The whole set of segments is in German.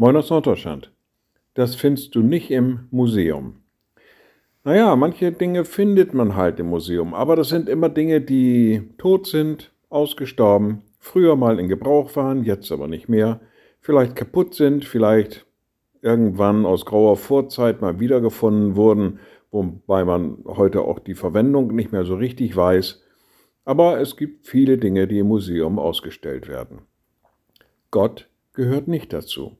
Moin aus Norddeutschland. Das findest du nicht im Museum. Naja, manche Dinge findet man halt im Museum, aber das sind immer Dinge, die tot sind, ausgestorben, früher mal in Gebrauch waren, jetzt aber nicht mehr, vielleicht kaputt sind, vielleicht irgendwann aus grauer Vorzeit mal wiedergefunden wurden, wobei man heute auch die Verwendung nicht mehr so richtig weiß. Aber es gibt viele Dinge, die im Museum ausgestellt werden. Gott gehört nicht dazu.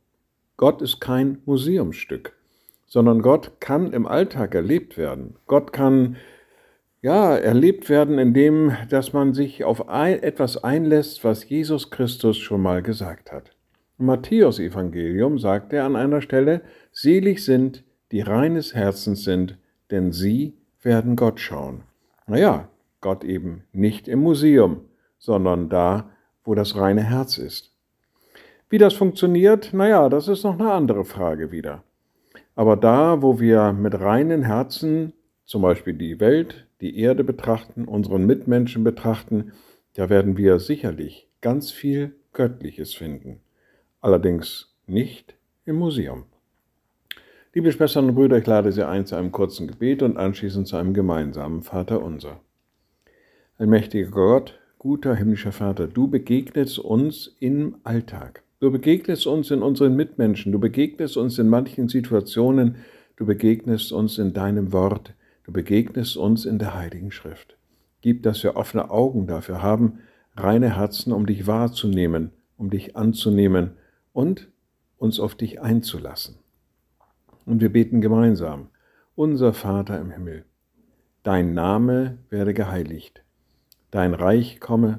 Gott ist kein Museumsstück, sondern Gott kann im Alltag erlebt werden. Gott kann ja erlebt werden, indem dass man sich auf etwas einlässt, was Jesus Christus schon mal gesagt hat. Im Matthäus Evangelium sagt er an einer Stelle: Selig sind, die reines Herzens sind, denn sie werden Gott schauen. Naja, Gott eben nicht im Museum, sondern da, wo das reine Herz ist. Wie das funktioniert, naja, das ist noch eine andere Frage wieder. Aber da, wo wir mit reinen Herzen zum Beispiel die Welt, die Erde betrachten, unseren Mitmenschen betrachten, da werden wir sicherlich ganz viel Göttliches finden. Allerdings nicht im Museum. Liebe Schwestern und Brüder, ich lade Sie ein zu einem kurzen Gebet und anschließend zu einem gemeinsamen Vater unser. Ein mächtiger Gott, guter himmlischer Vater, du begegnest uns im Alltag. Du begegnest uns in unseren Mitmenschen, du begegnest uns in manchen Situationen, du begegnest uns in deinem Wort, du begegnest uns in der Heiligen Schrift. Gib, dass wir offene Augen dafür haben, reine Herzen, um dich wahrzunehmen, um dich anzunehmen und uns auf dich einzulassen. Und wir beten gemeinsam, unser Vater im Himmel, dein Name werde geheiligt, dein Reich komme,